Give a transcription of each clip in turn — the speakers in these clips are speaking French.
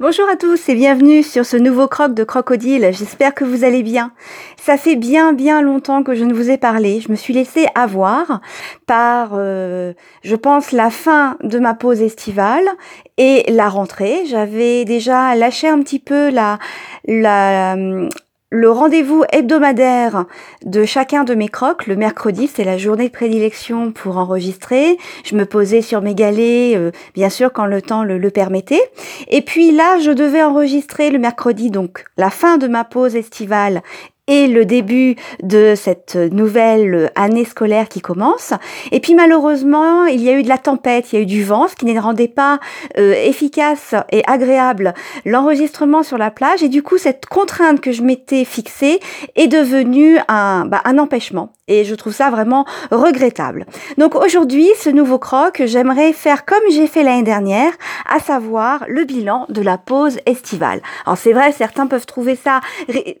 Bonjour à tous et bienvenue sur ce nouveau croc de crocodile. J'espère que vous allez bien. Ça fait bien bien longtemps que je ne vous ai parlé. Je me suis laissée avoir par, euh, je pense, la fin de ma pause estivale et la rentrée. J'avais déjà lâché un petit peu la, la, le rendez-vous hebdomadaire de chacun de mes crocs, le mercredi, c'est la journée de prédilection pour enregistrer. Je me posais sur mes galets, euh, bien sûr quand le temps le, le, permettait. Et puis là, je devais enregistrer le mercredi, donc la fin de ma pause estivale et le début de cette nouvelle année scolaire qui commence. Et puis malheureusement, il y a eu de la tempête, il y a eu du vent, ce qui ne rendait pas euh, efficace et agréable l'enregistrement sur la plage. Et du coup, cette contrainte que je m'étais fixée est devenue un, bah, un empêchement. Et je trouve ça vraiment regrettable. Donc aujourd'hui, ce nouveau croc, j'aimerais faire comme j'ai fait l'année dernière, à savoir le bilan de la pause estivale. Alors c'est vrai, certains peuvent trouver ça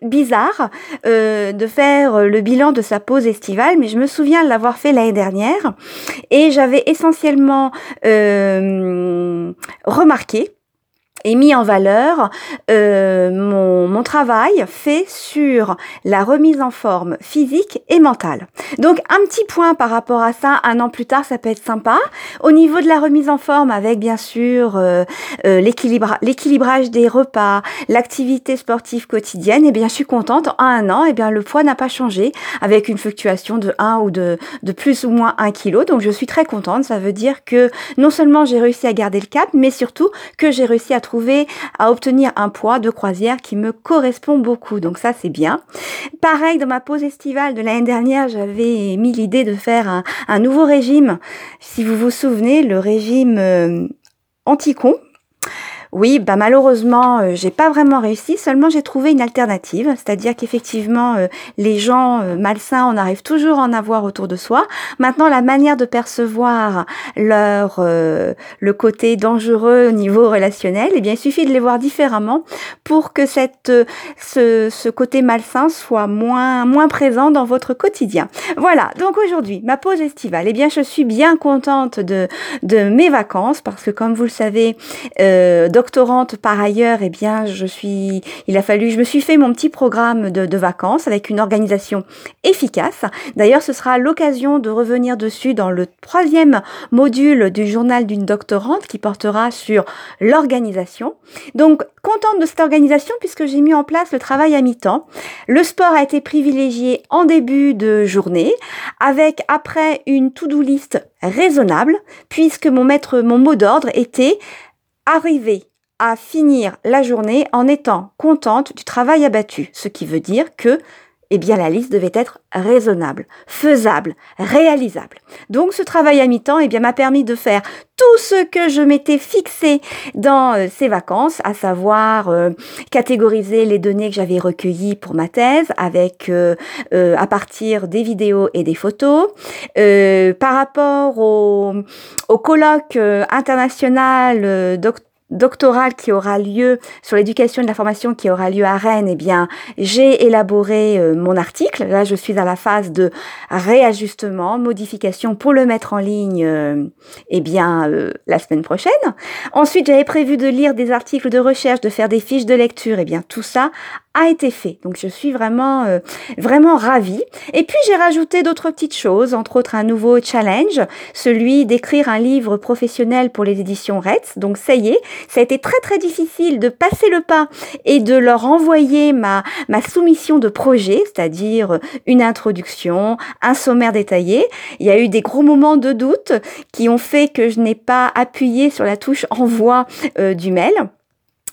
bizarre, euh, de faire le bilan de sa pause estivale, mais je me souviens de l'avoir fait l'année dernière. Et j'avais essentiellement euh, remarqué et mis en valeur euh, mon, mon, travail fait sur la remise en forme physique et mentale. Donc un petit point par rapport à ça, un an plus tard, ça peut être sympa. Au niveau de la remise en forme, avec bien sûr euh, euh, l'équilibrage des repas, l'activité sportive quotidienne, et eh bien je suis contente. En un an, et eh bien le poids n'a pas changé, avec une fluctuation de 1 ou de, de plus ou moins 1 kg. Donc je suis très contente. Ça veut dire que non seulement j'ai réussi à garder le cap, mais surtout que j'ai réussi à trouver à obtenir un poids de croisière qui me correspond beaucoup. Donc ça, c'est bien. Pareil, dans ma pause estivale de l'année dernière, j'avais mis l'idée de faire un, nouveau régime. Si vous vous souvenez, le régime euh, anti-con, oui, bah malheureusement, euh, j'ai pas vraiment réussi. Seulement, j'ai trouvé une alternative, c'est-à-dire qu'effectivement, euh, les gens euh, malsains, on arrive toujours à en avoir autour de soi. Maintenant, la manière de percevoir leur le côté dangereux au niveau relationnel, eh bien, il suffit de les voir différemment pour que cette ce, ce côté malsain soit moins moins présent dans votre quotidien. Voilà. Donc aujourd'hui, ma pause estivale. Eh bien, je suis bien contente de de mes vacances parce que, comme vous le savez, doctorante par ailleurs, eh bien, je suis, il a fallu, je me suis fait mon petit programme de, vacances avec une organisation efficace. D'ailleurs, ce sera l'occasion de revenir dessus dans le troisième module du journal d'une doctorante qui portera sur l'organisation. Donc, contente de cette organisation puisque j'ai mis en place le travail à mi-temps. Le sport a été privilégié en début de journée avec après une to-do list raisonnable puisque mon maître, mon mot d'ordre était arriver à finir la journée en étant contente du travail abattu, ce qui veut dire que eh bien la liste devait être raisonnable, faisable, réalisable. Donc ce travail à mi-temps eh bien m'a permis de faire tout ce que je m'étais fixé dans euh, ces vacances, à savoir euh, catégoriser les données que j'avais recueillies pour ma thèse avec euh, à partir des vidéos et des photos. par rapport au, au colloque international docteur doctoral qui aura lieu sur l'éducation et la formation qui aura lieu à Rennes, eh bien, j'ai élaboré euh, mon article. Là, je suis à la phase de réajustement, modification pour le mettre en ligne, euh, eh bien, euh, la semaine prochaine. Ensuite, j'avais prévu de lire des articles de recherche, de faire des fiches de lecture. Eh bien, tout ça a été fait. Donc je suis vraiment euh, vraiment ravie. Et puis j'ai rajouté d'autres petites choses, entre autres un nouveau challenge, celui d'écrire un livre professionnel pour les éditions Retz. Donc ça y est, ça a été très très difficile de passer le pas et de leur envoyer ma ma soumission de projet, c'est-à-dire une introduction, un sommaire détaillé. Il y a eu des gros moments de doute qui ont fait que je n'ai pas appuyé sur la touche envoi euh, du mail.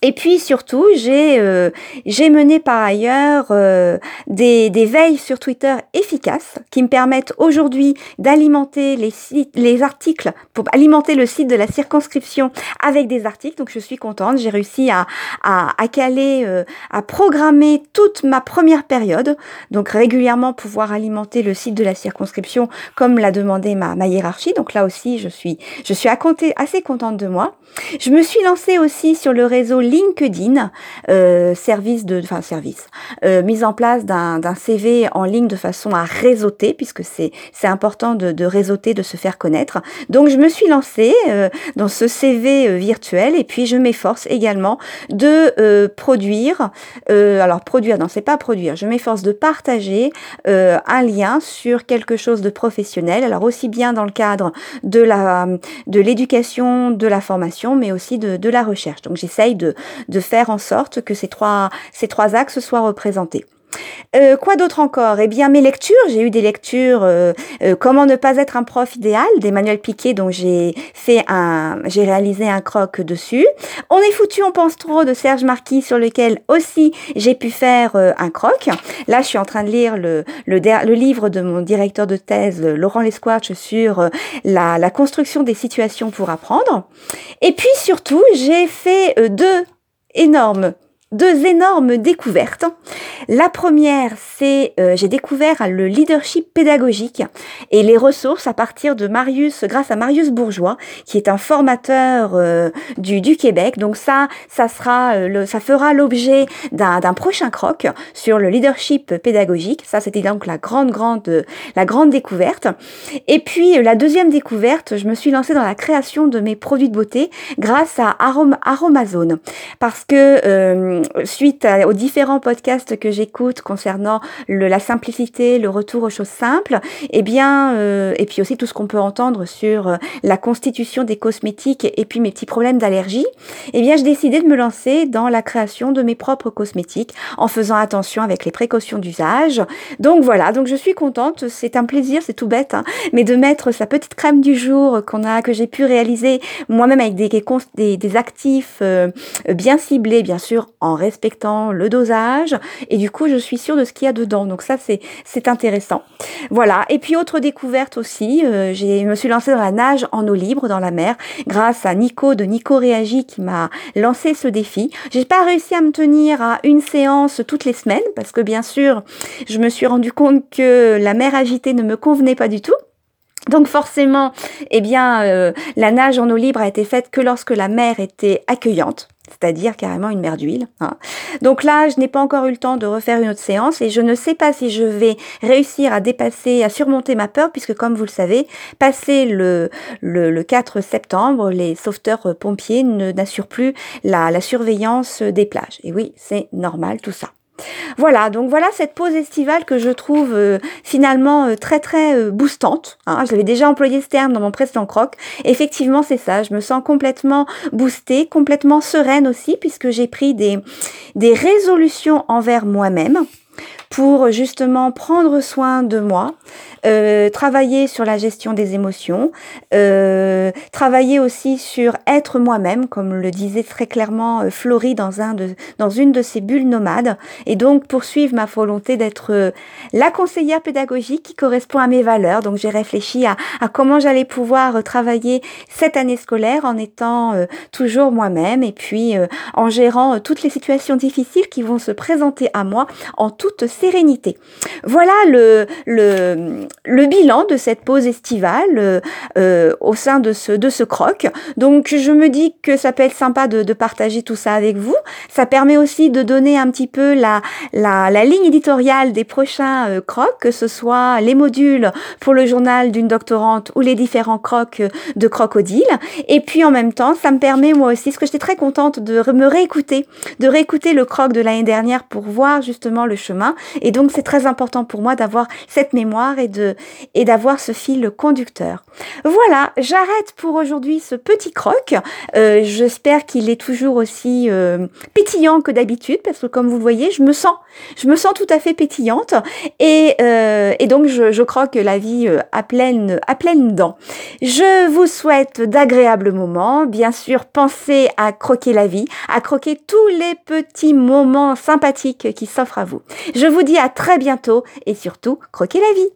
Et puis surtout, j'ai euh, mené par ailleurs euh, des, des veilles sur Twitter efficaces qui me permettent aujourd'hui d'alimenter les sites, les articles pour alimenter le site de la circonscription avec des articles. Donc je suis contente, j'ai réussi à à, à caler, euh, à programmer toute ma première période. Donc régulièrement pouvoir alimenter le site de la circonscription comme l'a demandé ma, ma hiérarchie. Donc là aussi, je suis je suis à compter, assez contente de moi. Je me suis lancée aussi sur le réseau LinkedIn, euh, service de, enfin service, euh, mise en place d'un CV en ligne de façon à réseauter, puisque c'est important de, de réseauter, de se faire connaître. Donc je me suis lancée euh, dans ce CV virtuel et puis je m'efforce également de produire, alors produire, non c'est pas produire, je m'efforce de partager un lien sur quelque chose de professionnel, alors aussi bien dans le cadre de la de l'éducation, de la formation, mais aussi de, de la recherche. Donc j'essaye de, de faire en sorte que ces trois, ces trois axes soient représentés. Euh, quoi d'autre encore? Eh bien, mes lectures. J'ai eu des lectures. Euh, euh, Comment ne pas être un prof idéal d'Emmanuel Piquet, dont j'ai fait un, j'ai réalisé un croc dessus. On est foutu, on pense trop de Serge Marquis, sur lequel aussi j'ai pu faire un croc. Là, je suis en train de lire le, le, le livre de mon directeur de thèse, Laurent Lesquarch, sur la, la construction des situations pour apprendre. Et puis surtout, j'ai fait deux énormes deux énormes découvertes. La première, c'est euh, j'ai découvert le leadership pédagogique et les ressources à partir de Marius, grâce à Marius Bourgeois, qui est un formateur euh, du, du Québec. Donc ça, ça sera, euh, le, ça fera l'objet d'un prochain croc sur le leadership pédagogique. Ça, c'était donc la grande, grande, la grande découverte. Et puis la deuxième découverte, je me suis lancée dans la création de mes produits de beauté grâce à Arom Aromazone, parce que suite aux différents podcasts que j'écoute concernant la simplicité, le retour aux choses simples, et eh bien, euh, et puis aussi tout ce qu'on peut entendre sur euh, la constitution des cosmétiques et puis mes petits problèmes d'allergie, et eh bien, j'ai décidé de me lancer dans la création de mes propres cosmétiques en faisant attention avec les précautions d'usage. Donc voilà, donc je suis contente, c'est un plaisir, c'est tout bête, hein, mais de mettre sa petite crème du jour qu'on a, que j'ai pu réaliser moi-même avec des, des, actifs euh, bien ciblés, bien sûr, en respectant le dosage et du coup je suis sûre de ce qu'il y a dedans. Donc ça c'est c'est intéressant. Voilà. Et puis autre découverte aussi, euh, j'ai me suis lancée dans la nage en eau libre dans la mer grâce à Nico de Nico Réagi qui m'a lancé ce défi. J'ai pas réussi à me tenir à une séance toutes les semaines parce que bien sûr je me suis rendu compte que la mer agitée ne me convenait pas du tout. Donc forcément, eh bien, euh, la nage en eau libre a été faite que lorsque la mer était accueillante c'est-à-dire carrément une mer d'huile. Hein. Donc là, je n'ai pas encore eu le temps de refaire une autre séance et je ne sais pas si je vais réussir à dépasser, à surmonter ma peur, puisque comme vous le savez, passé le, le, 4 septembre, les sauveteurs pompiers n'assurent plus la, la surveillance des plages. Et oui, c'est normal tout ça. Voilà, donc voilà cette pause estivale que je trouve euh, finalement euh, très très euh, boostante. Hein. J'avais déjà employé ce terme dans mon précédent croc. Effectivement, c'est ça. Je me sens complètement boostée, complètement sereine aussi, puisque j'ai pris des, des résolutions envers moi-même pour justement prendre soin de moi, euh, travailler sur la gestion des émotions, euh, travailler aussi sur être moi-même, comme le disait très clairement euh, Florie dans, un de, dans une de ses bulles nomades, et donc poursuivre ma volonté d'être euh, la conseillère pédagogique qui correspond à mes valeurs. Donc j'ai réfléchi à, à comment j'allais pouvoir travailler cette année scolaire en étant toujours moi-même et puis en gérant toutes les situations difficiles qui vont se présenter à moi en toute sérénité. Voilà le, le, le bilan de cette pause estivale euh, euh, au sein de ce, de ce croc. Donc je me dis que ça peut être sympa de, de partager tout ça avec vous. Ça permet aussi de donner un petit peu la, la, la ligne éditoriale des prochains euh, crocs, que ce soit les modules pour le journal d'une doctorante ou les différents crocs de crocodile. Et puis en même temps, ça me permet moi aussi, ce que j'étais très contente de me réécouter, de réécouter le croc de l'année dernière pour voir justement le chemin. Et donc c'est très important pour moi d'avoir cette mémoire et de et d'avoir ce fil conducteur. Voilà, j'arrête pour aujourd'hui ce petit croc. Euh, j'espère qu'il est toujours aussi euh, pétillant que d'habitude parce que comme vous le voyez, je me sens, je me sens tout à fait pétillante et, euh, et donc je, je croque la vie à pleine, à pleine dents. Je vous souhaite d'agréables moments. Bien sûr, pensez à croquer la vie, à croquer tous les petits moments sympathiques qui s'offrent à vous. Je vous dis à très bientôt et surtout, croquez la vie.